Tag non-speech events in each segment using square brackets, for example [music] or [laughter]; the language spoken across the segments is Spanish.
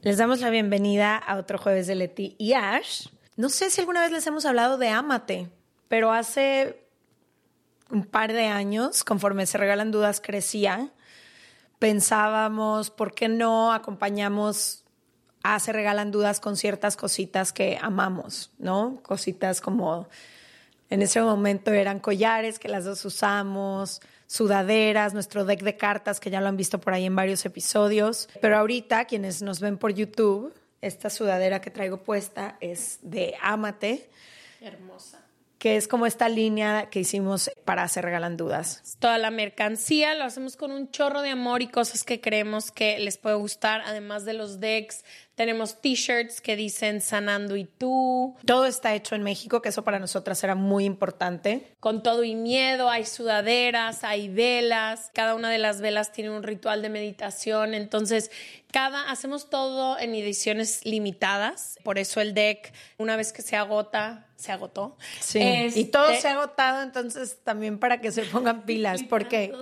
Les damos la bienvenida a otro jueves de Leti y Ash. No sé si alguna vez les hemos hablado de Amate, pero hace un par de años, conforme se regalan dudas, crecía. Pensábamos, ¿por qué no acompañamos a Se Regalan Dudas con ciertas cositas que amamos, ¿no? Cositas como en ese momento eran collares que las dos usamos, sudaderas, nuestro deck de cartas que ya lo han visto por ahí en varios episodios. Pero ahorita quienes nos ven por YouTube, esta sudadera que traigo puesta es de Amate. Hermosa. Que es como esta línea que hicimos para hacer regalan dudas. Toda la mercancía lo hacemos con un chorro de amor y cosas que creemos que les puede gustar, además de los decks, tenemos t-shirts que dicen sanando y tú. Todo está hecho en México, que eso para nosotras era muy importante. Con todo y miedo, hay sudaderas, hay velas. Cada una de las velas tiene un ritual de meditación. Entonces, cada hacemos todo en ediciones limitadas. Por eso el deck, una vez que se agota, se agotó. Sí. y todo este se ha agotado, entonces también para que se pongan pilas, [laughs] porque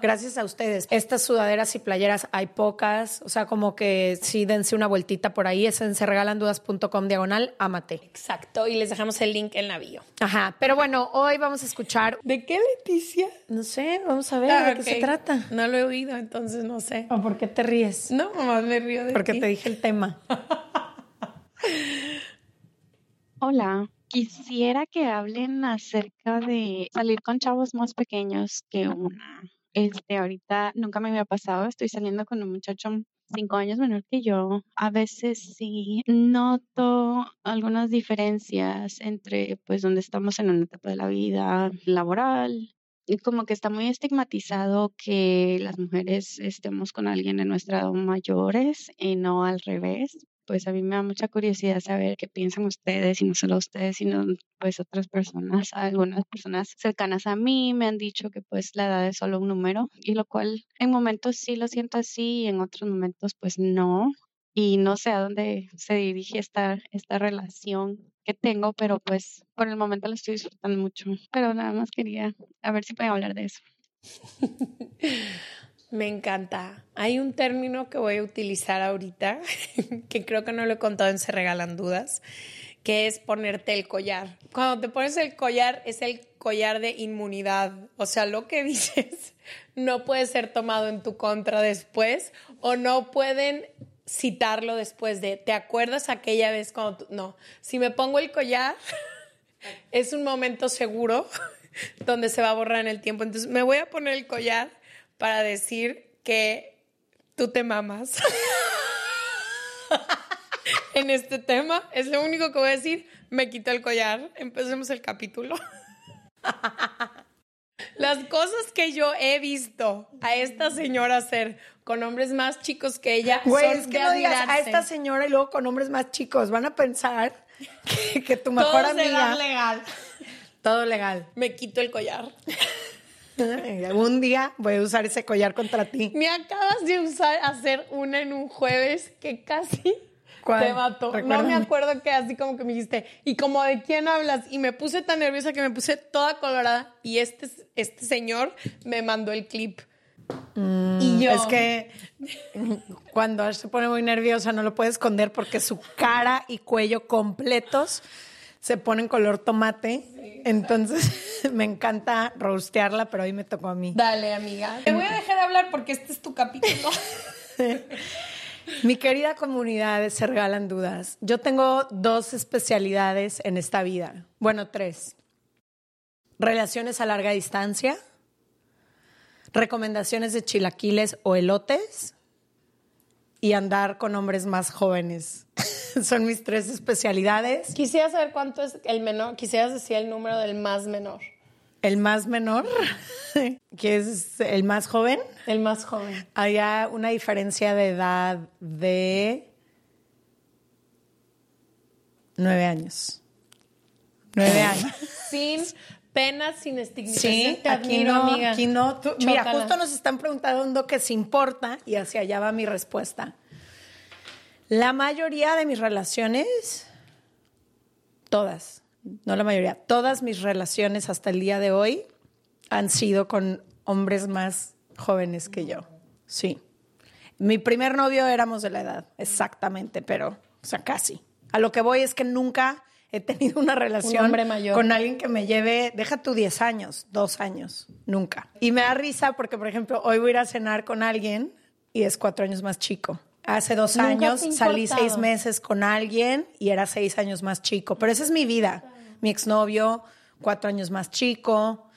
gracias a ustedes, estas sudaderas y playeras hay pocas, o sea, como que sí dense una vueltita por ahí, es en serregalandudas.com diagonal, amate. Exacto, y les dejamos el link en la bio. Ajá, pero bueno, hoy vamos a escuchar... ¿De qué, Leticia? No sé, vamos a ver ah, de qué se trata. No lo he oído, entonces no sé. ¿O por qué te ríes? No, mamá, me río de Porque te dije el tema. [laughs] Hola, quisiera que hablen acerca de salir con chavos más pequeños que una. Este, ahorita nunca me había pasado, estoy saliendo con un muchacho cinco años menor que yo, a veces sí noto algunas diferencias entre pues donde estamos en una etapa de la vida laboral. Y como que está muy estigmatizado que las mujeres estemos con alguien de nuestra edad mayores y no al revés pues a mí me da mucha curiosidad saber qué piensan ustedes y no solo ustedes, sino pues otras personas. Algunas personas cercanas a mí me han dicho que pues la edad es solo un número y lo cual en momentos sí lo siento así y en otros momentos pues no. Y no sé a dónde se dirige esta, esta relación que tengo, pero pues por el momento lo estoy disfrutando mucho. Pero nada más quería a ver si pueden hablar de eso. [laughs] Me encanta. Hay un término que voy a utilizar ahorita, [laughs] que creo que no lo he contado en Se Regalan Dudas, que es ponerte el collar. Cuando te pones el collar es el collar de inmunidad. O sea, lo que [laughs] dices no puede ser tomado en tu contra después o no pueden citarlo después de, ¿te acuerdas aquella vez cuando No, si me pongo el collar, [laughs] es un momento seguro donde se va a borrar en el tiempo. Entonces, me voy a poner el collar para decir que tú te mamas. [laughs] en este tema es lo único que voy a decir. Me quito el collar. Empecemos el capítulo. [laughs] Las cosas que yo he visto a esta señora hacer con hombres más chicos que ella Güey, es que no digas a esta señora y luego con hombres más chicos. Van a pensar que, tu mejor Todo amiga... Todo legal. Todo legal. Me quito el collar. [laughs] Algún día voy a usar ese collar contra ti. Me acabas de usar hacer una en un jueves que casi te mató. No me acuerdo que así como que me dijiste, ¿y como de quién hablas? Y me puse tan nerviosa que me puse toda colorada y este, este señor me mandó el clip y yo. Es que cuando Ash se pone muy nerviosa no lo puede esconder porque su cara y cuello completos se ponen color tomate. Entonces [laughs] me encanta rostearla, pero hoy me tocó a mí. Dale, amiga. Te voy a dejar hablar porque este es tu capítulo. Mi querida comunidad Se Regalan Dudas, yo tengo dos especialidades en esta vida. Bueno, tres. Relaciones a larga distancia, recomendaciones de chilaquiles o elotes y andar con hombres más jóvenes. [laughs] [laughs] Son mis tres especialidades. Quisiera saber cuánto es el menor. Quisieras decir el número del más menor. El más menor, [laughs] que es el más joven. El más joven. Había una diferencia de edad de nueve años. Nueve años. Sin pena, sin estigmatización. Sí, Te aquí admiro, no, amiga. aquí no. Tú- mira, justo nos están preguntando qué se importa y hacia allá va mi respuesta. La mayoría de mis relaciones, todas, no la mayoría, todas mis relaciones hasta el día de hoy han sido con hombres más jóvenes que yo. Sí. Mi primer novio éramos de la edad, exactamente, pero, o sea, casi. A lo que voy es que nunca he tenido una relación mayor. con alguien que me lleve, deja tú 10 años, dos años, nunca. Y me da risa porque, por ejemplo, hoy voy a ir a cenar con alguien y es cuatro años más chico. Hace dos años salí seis meses con alguien y era seis años más chico. Pero esa es mi vida. Mi exnovio, cuatro años más chico.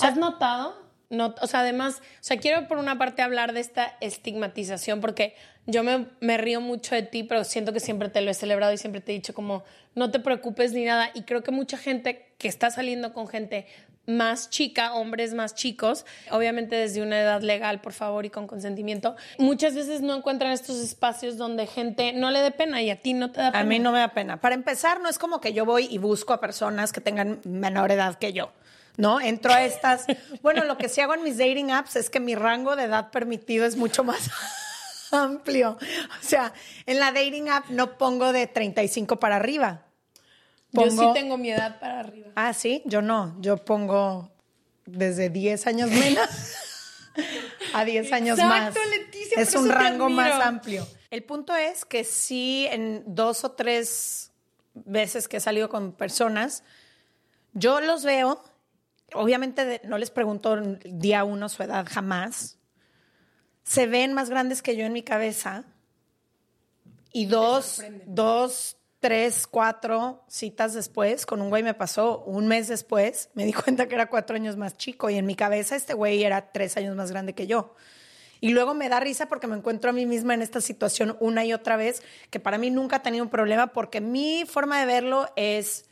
¿Has notado? No, o sea, además, o sea, quiero por una parte hablar de esta estigmatización porque yo me, me río mucho de ti, pero siento que siempre te lo he celebrado y siempre te he dicho como no te preocupes ni nada. Y creo que mucha gente que está saliendo con gente más chica, hombres más chicos, obviamente desde una edad legal, por favor, y con consentimiento, muchas veces no encuentran estos espacios donde gente no le dé pena y a ti no te da pena. A mí no me da pena. Para empezar, no es como que yo voy y busco a personas que tengan menor edad que yo. ¿No? Entro a estas. [laughs] Bueno, lo que sí hago en mis dating apps es que mi rango de edad permitido es mucho más [laughs] amplio. O sea, en la dating app no pongo de 35 para arriba. Yo sí tengo mi edad para arriba. Ah, sí, yo no. Yo pongo desde 10 años menos [laughs] a 10 años más. Leticia, Es un rango más amplio. El punto es que sí, en dos o tres veces que he salido con personas, yo los veo, obviamente no les pregunto día uno su edad jamás, se ven más grandes que yo en mi cabeza y dos, dos, tres, cuatro citas después, con un güey me pasó un mes después, me di [laughs] cuenta que era cuatro años más chico y en mi cabeza este güey era tres años más grande que yo. Y luego me da risa porque me encuentro a mí misma en esta situación una y otra vez, que para mí nunca ha tenido un problema porque mi forma de verlo es,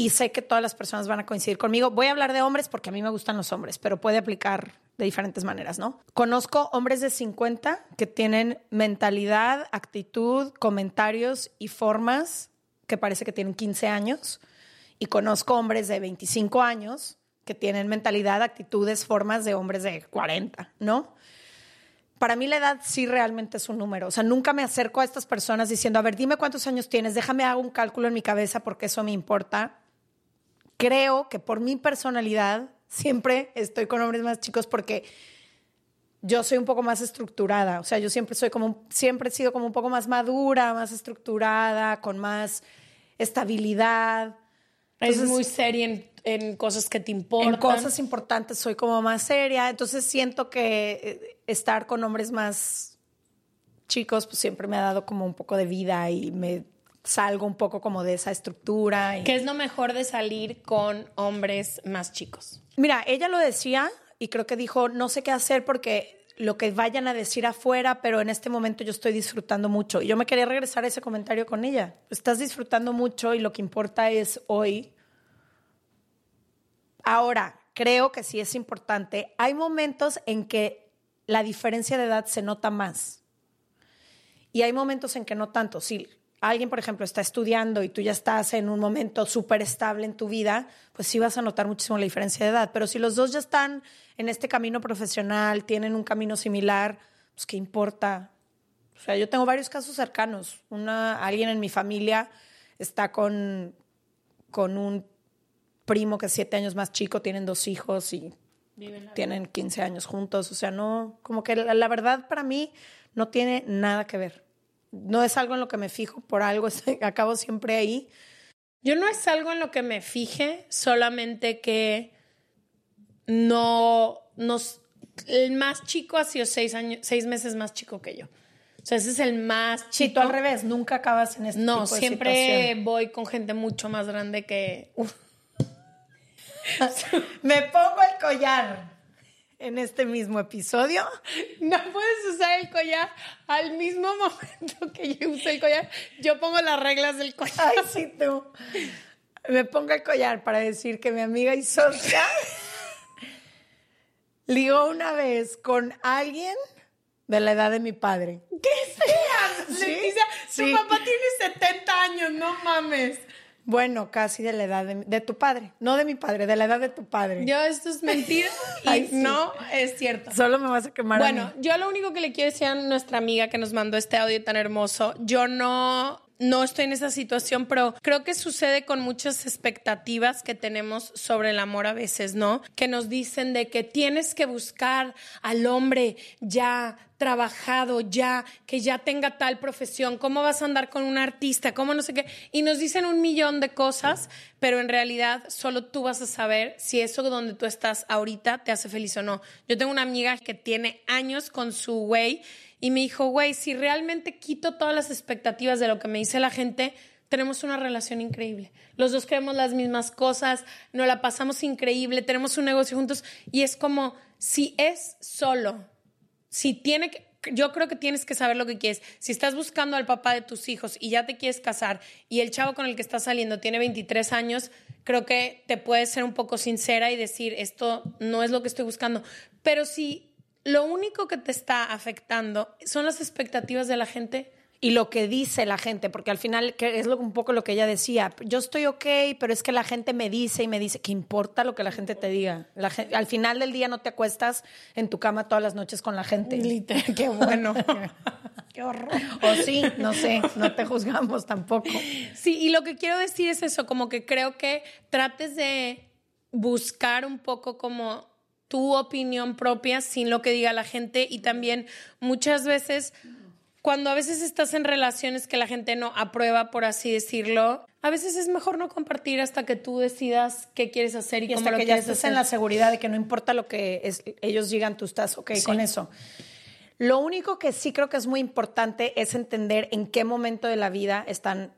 y sé que todas las personas van a coincidir conmigo, voy a hablar de hombres porque a mí me gustan los hombres, pero puede aplicar de diferentes maneras, ¿no? Conozco hombres de 50 que tienen mentalidad, actitud, comentarios y formas que parece que tienen 15 años. Y conozco hombres de 25 años que tienen mentalidad, actitudes, formas de hombres de 40, ¿no? Para mí la edad sí realmente es un número. O sea, nunca me acerco a estas personas diciendo, a ver, dime cuántos años tienes, déjame hago un cálculo en mi cabeza porque eso me importa. Creo que por mi personalidad siempre estoy con hombres más chicos porque yo soy un poco más estructurada. O sea, yo siempre soy como, siempre he sido como un poco más madura, más estructurada, con más estabilidad. Es Entonces, muy seria en, en cosas que te importan. en cosas importantes soy como más seria, entonces siento que eh, estar con hombres más chicos pues siempre me ha dado como un poco de vida y me salgo un poco como de esa estructura. y- ¿Qué es lo mejor de salir con hombres más chicos? Mira, ella lo decía y creo que dijo, no sé qué hacer porque lo que vayan a decir afuera, pero en este momento yo estoy disfrutando mucho. Y yo me quería regresar a ese comentario con ella. Estás disfrutando mucho y lo que importa es hoy. Ahora, creo que sí es importante. Hay momentos en que la diferencia de edad se nota más. Y hay momentos en que no tanto. Si alguien, por ejemplo, está estudiando y tú ya estás en un momento súper estable en tu vida, pues sí vas a notar muchísimo la diferencia de edad. Pero si los dos ya están en este camino profesional, tienen un camino similar, pues qué importa. O sea, yo tengo varios casos cercanos. Una, alguien en mi familia está con, con un primo que es siete años más chico, tienen dos hijos y tienen 15 años juntos, o sea, no, como que la, la verdad para mí no tiene nada que ver. No es algo en lo que me fijo, por algo [laughs] acabo siempre ahí. Yo no es algo en lo que me fije, solamente que no nos. El más chico ha sido seis, años, seis meses más chico que yo. O sea, ese es el más chico. tú al revés, nunca acabas en este No, tipo de siempre situación. voy con gente mucho más grande que. [laughs] Me pongo el collar en este mismo episodio. [laughs] No puedes usar el collar al mismo [laughs] momento que yo uso el collar. Yo pongo las reglas del collar. Ay, sí, tú. Me pongo el collar para decir que mi amiga y socia [laughs] ligó una vez con alguien de la edad de mi padre. ¿Qué seas? Sí, Leticia, sí. tu papá tiene 70 años, no mames. Bueno, casi de la edad de, mi- de tu padre. No de mi padre, de la edad de tu padre. Yo, esto es mentira [laughs] y Ay, sí. no es cierto. Solo me vas a quemar a Bueno, mí. yo lo único que le quiero decir a nuestra amiga que nos mandó este audio tan hermoso, yo no no estoy en esa situación, pero creo que sucede con muchas expectativas que tenemos sobre el amor a veces, ¿no? Que nos dicen de que tienes que buscar al hombre ya trabajado, ya, que ya tenga tal profesión, cómo vas a andar con un artista, cómo no sé qué, y nos dicen un millón de cosas, pero en realidad solo tú vas a saber si eso donde tú estás ahorita te hace feliz o no. Yo tengo una amiga que tiene años con su güey y me dijo, güey, si realmente quito todas las expectativas de lo que me dice la gente, tenemos una relación increíble. Los dos queremos las mismas cosas, nos la pasamos increíble, tenemos un negocio juntos y es como si es solo si tiene que, yo creo que tienes que saber lo que quieres. Si estás buscando al papá de tus hijos y ya te quieres casar y el chavo con el que estás saliendo tiene 23 años, creo que te puedes ser un poco sincera y decir, esto no es lo que estoy buscando. Pero si lo único que te está afectando son las expectativas de la gente, y lo que dice la gente, porque al final que es lo, un poco lo que ella decía, yo estoy ok, pero es que la gente me dice y me dice, ¿qué importa lo que la gente te diga? La gen- al final del día no te acuestas en tu cama todas las noches con la gente. literal, qué bueno. [laughs] Qué horror. O sí, no sé, no te juzgamos tampoco. Sí, y lo que quiero decir es eso, como que creo que trates de buscar un poco como tu opinión propia sin lo que diga la gente y también muchas veces cuando a veces estás en relaciones que la gente no aprueba, por así decirlo, a veces es mejor no compartir hasta que tú decidas qué quieres hacer y, Y cómo hasta lo que ya estés hacer. en la seguridad de que no importa lo que es- ellos digan, tú estás ok Sí. con eso. Lo único que sí creo que es muy importante es entender en qué momento de la vida están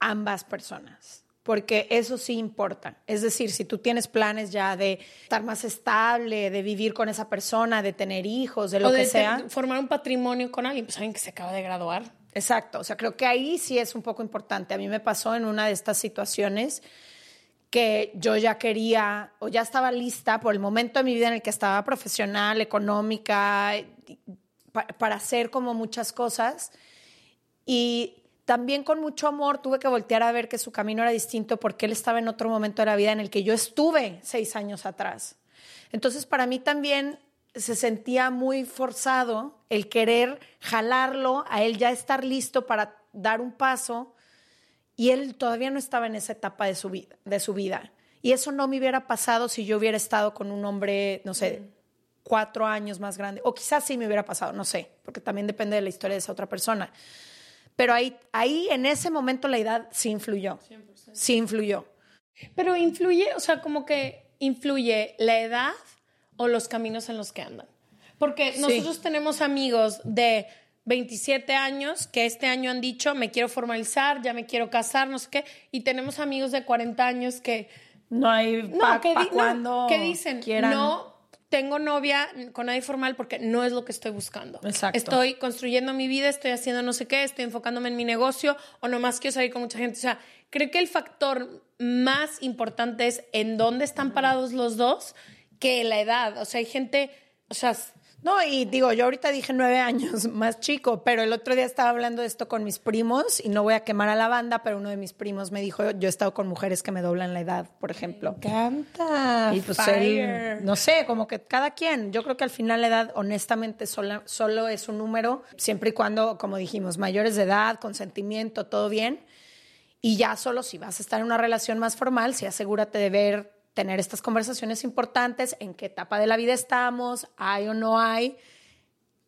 ambas personas. Porque eso sí importa. Es decir, si tú tienes planes ya de estar más estable, de vivir con esa persona, de tener hijos, de lo o que sea. formar un patrimonio con alguien, pues alguien que se acaba de graduar. Exacto, o sea, creo que ahí sí es un poco importante. A mí me pasó en una de estas situaciones que yo ya quería o ya estaba lista por el momento de mi vida en el que estaba profesional, económica, para hacer como muchas cosas. Y también con mucho amor tuve que voltear a ver que su camino era distinto porque él estaba en otro momento de la vida en el que yo estuve seis años atrás. Entonces, para mí también se sentía muy forzado el querer jalarlo, a él ya estar listo para dar un paso y él todavía no estaba en esa etapa de su vida. De su vida. Y eso no me hubiera pasado si yo hubiera estado con un hombre, no sé, cuatro años más grande. O quizás sí me hubiera pasado, no sé, porque también depende de la historia de esa otra persona. Pero ahí, ahí en ese momento la edad sí influyó. Sí influyó. Pero influye, o sea, como que influye la edad o los caminos en los que andan. Porque Sí. nosotros tenemos amigos de 27 años que este año han dicho, me quiero formalizar, ya me quiero casar, no sé qué. Y tenemos amigos de 40 años que, No hay no, pa- que, di- no, cuando que dicen, quieran. no tengo novia con nadie formal porque no es lo que estoy buscando. Exacto. Estoy construyendo mi vida, estoy haciendo no sé qué, estoy enfocándome en mi negocio o nomás quiero salir con mucha gente. O sea, creo que el factor más importante es en dónde están parados los dos que la edad. O sea, hay gente, o sea, No, y digo, yo ahorita dije nueve años [laughs] más chico, pero el otro día estaba hablando de esto con mis primos y no voy a quemar a la banda, pero uno de mis primos me dijo, yo he estado con mujeres que me doblan la edad, por ejemplo. canta. Y pues él, no sé, como que cada quien, yo creo que al final la edad honestamente sola- solo es un número, siempre y cuando, como dijimos, mayores de edad, consentimiento, todo bien. Y ya solo si vas a estar en una relación más formal, sí asegúrate de ver tener estas conversaciones importantes, en qué etapa de la vida estamos, hay o no hay.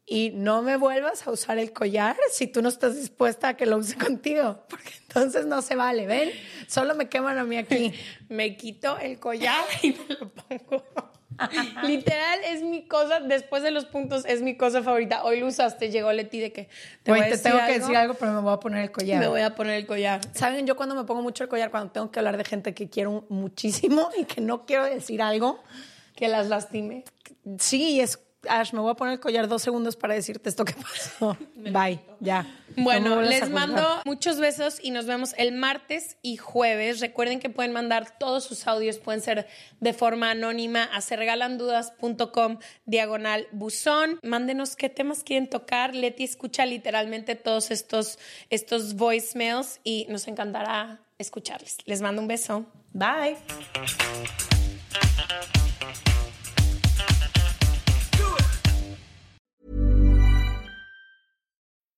Y no me vuelvas a usar el collar si tú no estás dispuesta a que lo use [laughs] contigo, porque entonces no se vale, ¿ven? Solo me queman a mí aquí. [laughs] me quito el collar y me lo pongo. [laughs] Literal es mi cosa, después de los puntos, es mi cosa favorita. Hoy lo usaste, llegó Leti de que te, voy te tengo que decir algo, pero me voy a poner el collar. Me voy a poner el collar. Saben, yo cuando me pongo mucho el collar, cuando tengo que hablar de gente que quiero muchísimo y que no quiero decir algo que las lastime. Sí, es Ash, me voy a poner el collar dos segundos para decirte esto que pasó. [laughs] Bye, ya. Bueno, les mando muchos besos y nos vemos el martes y jueves. Recuerden que pueden mandar todos sus audios, pueden ser de forma anónima a serregalandudas.com diagonal buzón. Mándenos qué temas quieren tocar. Leti escucha literalmente todos estos, estos voicemails y nos encantará escucharles. Les mando un beso. Bye.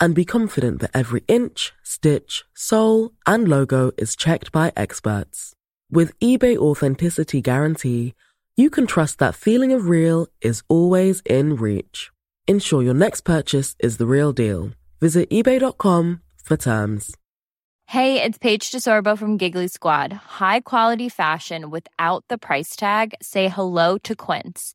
and be confident that every inch, stitch, sole, and logo is checked by experts. With eBay Authenticity Guarantee, you can trust that feeling of real is always in reach. Ensure your next purchase is the real deal. Visit eBay.com for terms. Hey, it's Paige DeSorbo from Giggly Squad. High quality fashion without the price tag? Say hello to Quince.